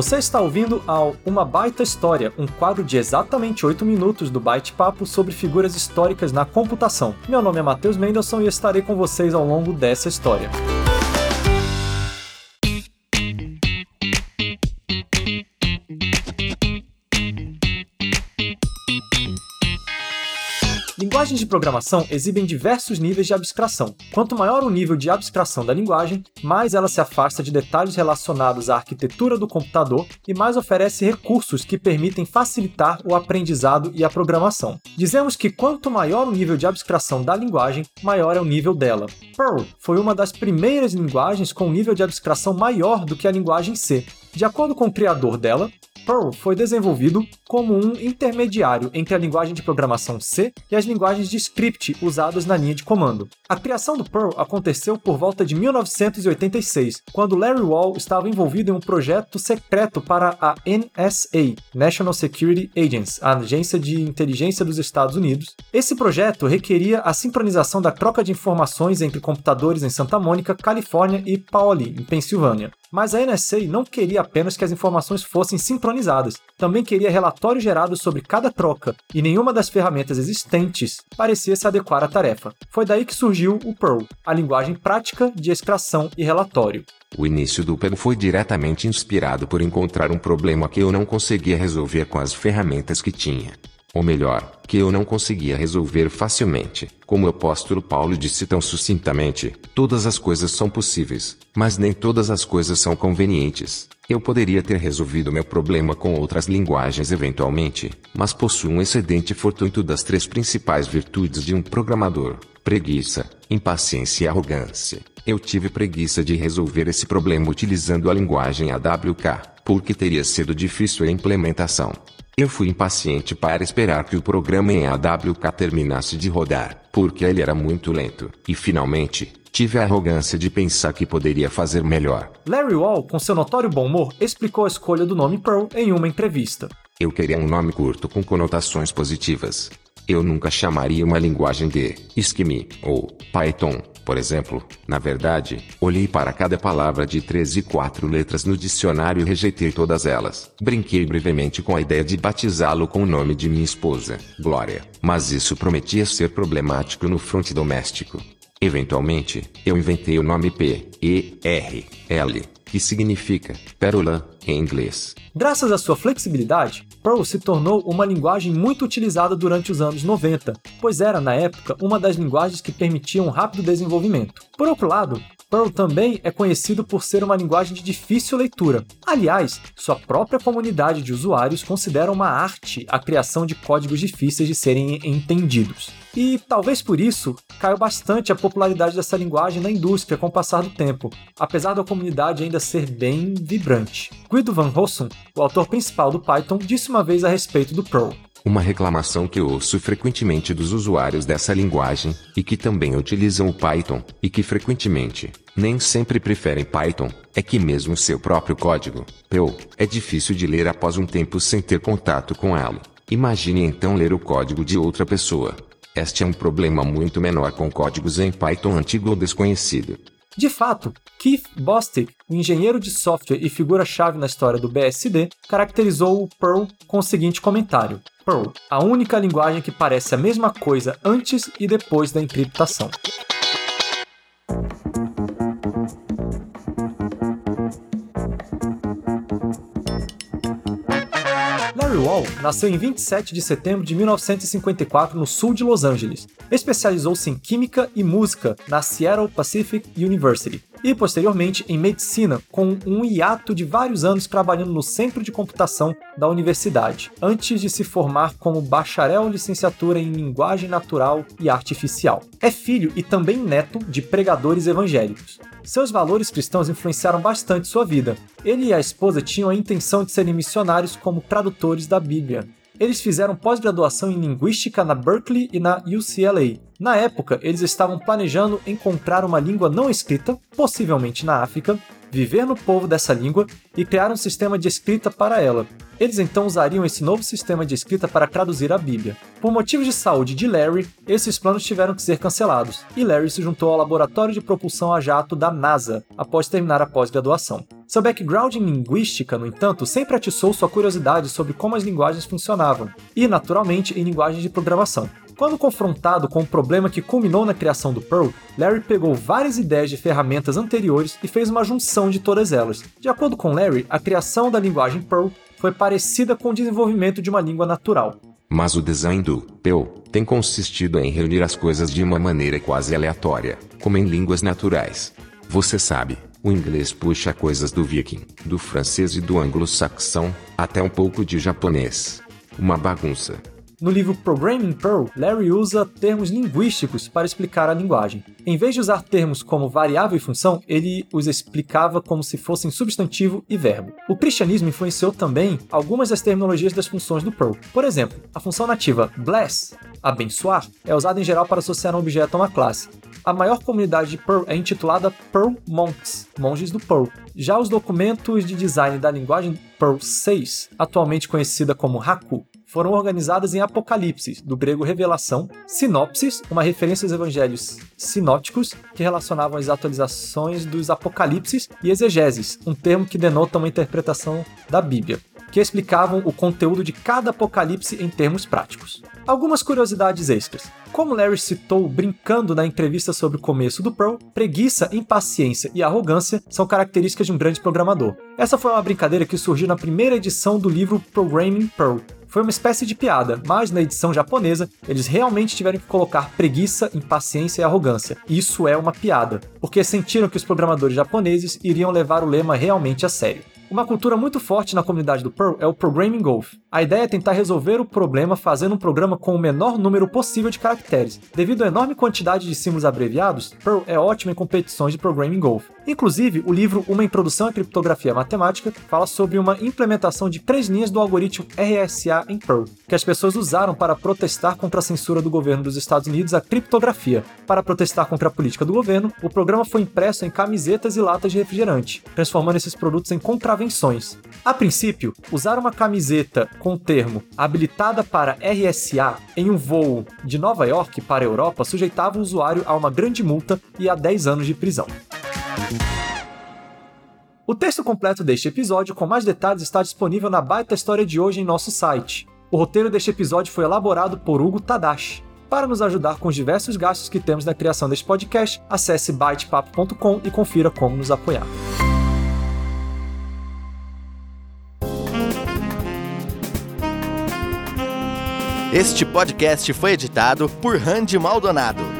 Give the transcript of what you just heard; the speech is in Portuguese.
Você está ouvindo ao Uma Baita História, um quadro de exatamente 8 minutos do Byte Papo sobre figuras históricas na computação. Meu nome é Matheus Mendelssohn e estarei com vocês ao longo dessa história. Linguagens de programação exibem diversos níveis de abstração. Quanto maior o nível de abstração da linguagem, mais ela se afasta de detalhes relacionados à arquitetura do computador e mais oferece recursos que permitem facilitar o aprendizado e a programação. Dizemos que quanto maior o nível de abstração da linguagem, maior é o nível dela. Perl foi uma das primeiras linguagens com um nível de abstração maior do que a linguagem C. De acordo com o criador dela, Perl foi desenvolvido como um intermediário entre a linguagem de programação C e as linguagens de script usadas na linha de comando. A criação do Perl aconteceu por volta de 1986, quando Larry Wall estava envolvido em um projeto secreto para a NSA, National Security Agency, a agência de inteligência dos Estados Unidos. Esse projeto requeria a sincronização da troca de informações entre computadores em Santa Mônica, Califórnia e Paoli, em Pensilvânia. Mas a NSA não queria apenas que as informações fossem sincronizadas, também queria relatórios gerados sobre cada troca, e nenhuma das ferramentas existentes parecia se adequar à tarefa. Foi daí que surgiu o Perl, a linguagem prática de extração e relatório. O início do Perl foi diretamente inspirado por encontrar um problema que eu não conseguia resolver com as ferramentas que tinha. Ou melhor, que eu não conseguia resolver facilmente. Como o apóstolo Paulo disse tão sucintamente, todas as coisas são possíveis, mas nem todas as coisas são convenientes. Eu poderia ter resolvido meu problema com outras linguagens eventualmente, mas possuo um excedente fortuito das três principais virtudes de um programador: preguiça, impaciência e arrogância. Eu tive preguiça de resolver esse problema utilizando a linguagem AWK, porque teria sido difícil a implementação. Eu fui impaciente para esperar que o programa em AWK terminasse de rodar, porque ele era muito lento. E finalmente, tive a arrogância de pensar que poderia fazer melhor. Larry Wall, com seu notório bom humor, explicou a escolha do nome Perl em uma entrevista. Eu queria um nome curto com conotações positivas. Eu nunca chamaria uma linguagem de Scheme ou Python, por exemplo. Na verdade, olhei para cada palavra de três e quatro letras no dicionário e rejeitei todas elas. Brinquei brevemente com a ideia de batizá-lo com o nome de minha esposa, Glória, mas isso prometia ser problemático no fronte doméstico. Eventualmente, eu inventei o nome P, E, R, L, que significa pérola em inglês. Graças à sua flexibilidade, Perl se tornou uma linguagem muito utilizada durante os anos 90, pois era, na época, uma das linguagens que permitiam um rápido desenvolvimento. Por outro lado, Perl também é conhecido por ser uma linguagem de difícil leitura. Aliás, sua própria comunidade de usuários considera uma arte a criação de códigos difíceis de serem entendidos. E talvez por isso caiu bastante a popularidade dessa linguagem na indústria com o passar do tempo, apesar da comunidade ainda ser bem vibrante. Guido van Rossum, o autor principal do Python, disse uma vez a respeito do Perl. Uma reclamação que ouço frequentemente dos usuários dessa linguagem, e que também utilizam o Python, e que frequentemente, nem sempre preferem Python, é que mesmo seu próprio código, Perl, é difícil de ler após um tempo sem ter contato com ela. Imagine então ler o código de outra pessoa. Este é um problema muito menor com códigos em Python antigo ou desconhecido. De fato, Keith Bostic, o engenheiro de software e figura-chave na história do BSD, caracterizou o Perl com o seguinte comentário: Perl, a única linguagem que parece a mesma coisa antes e depois da encriptação. Larry Wall nasceu em 27 de setembro de 1954 no sul de Los Angeles. Especializou-se em química e música na Seattle Pacific University e posteriormente em medicina, com um hiato de vários anos trabalhando no centro de computação da universidade, antes de se formar como bacharel licenciatura em linguagem natural e artificial. É filho e também neto de pregadores evangélicos. Seus valores cristãos influenciaram bastante sua vida. Ele e a esposa tinham a intenção de serem missionários como tradutores da Bíblia. Eles fizeram pós-graduação em linguística na Berkeley e na UCLA. Na época, eles estavam planejando encontrar uma língua não escrita, possivelmente na África, viver no povo dessa língua e criar um sistema de escrita para ela. Eles então usariam esse novo sistema de escrita para traduzir a Bíblia. Por motivos de saúde de Larry, esses planos tiveram que ser cancelados, e Larry se juntou ao laboratório de propulsão a jato da NASA após terminar a pós-graduação. Seu background em linguística, no entanto, sempre atiçou sua curiosidade sobre como as linguagens funcionavam, e, naturalmente, em linguagens de programação. Quando confrontado com o problema que culminou na criação do Perl, Larry pegou várias ideias de ferramentas anteriores e fez uma junção de todas elas. De acordo com Larry, a criação da linguagem Perl foi parecida com o desenvolvimento de uma língua natural. Mas o design do Perl tem consistido em reunir as coisas de uma maneira quase aleatória, como em línguas naturais. Você sabe, o inglês puxa coisas do viking, do francês e do anglo-saxão, até um pouco de japonês. Uma bagunça. No livro Programming Perl, Larry usa termos linguísticos para explicar a linguagem. Em vez de usar termos como variável e função, ele os explicava como se fossem substantivo e verbo. O cristianismo influenciou também algumas das terminologias das funções do Perl. Por exemplo, a função nativa bless, abençoar, é usada em geral para associar um objeto a uma classe. A maior comunidade de Perl é intitulada Perl Monks, monges do Perl. Já os documentos de design da linguagem Perl 6, atualmente conhecida como Haku, foram organizadas em apocalipses, do grego revelação, sinopses, uma referência aos evangelhos sinóticos, que relacionavam as atualizações dos apocalipses, e exegeses, um termo que denota uma interpretação da Bíblia que explicavam o conteúdo de cada apocalipse em termos práticos. Algumas curiosidades extras. Como Larry citou brincando na entrevista sobre o começo do Perl, preguiça, impaciência e arrogância são características de um grande programador. Essa foi uma brincadeira que surgiu na primeira edição do livro Programming Perl, foi uma espécie de piada, mas na edição japonesa, eles realmente tiveram que colocar preguiça, impaciência e arrogância. Isso é uma piada, porque sentiram que os programadores japoneses iriam levar o lema realmente a sério. Uma cultura muito forte na comunidade do Perl é o Programming Golf. A ideia é tentar resolver o problema fazendo um programa com o menor número possível de caracteres. Devido à enorme quantidade de símbolos abreviados, Perl é ótimo em competições de Programming Golf. Inclusive, o livro Uma Introdução à Criptografia Matemática fala sobre uma implementação de três linhas do algoritmo RSA em Perl, que as pessoas usaram para protestar contra a censura do governo dos Estados Unidos à criptografia. Para protestar contra a política do governo, o programa foi impresso em camisetas e latas de refrigerante, transformando esses produtos em contravenções contravenções. A princípio, usar uma camiseta com o termo habilitada para RSA em um voo de Nova York para a Europa sujeitava o usuário a uma grande multa e a 10 anos de prisão. O texto completo deste episódio, com mais detalhes, está disponível na baita história de hoje em nosso site. O roteiro deste episódio foi elaborado por Hugo Tadashi. Para nos ajudar com os diversos gastos que temos na criação deste podcast, acesse bytepapo.com e confira como nos apoiar. Este podcast foi editado por Randy Maldonado.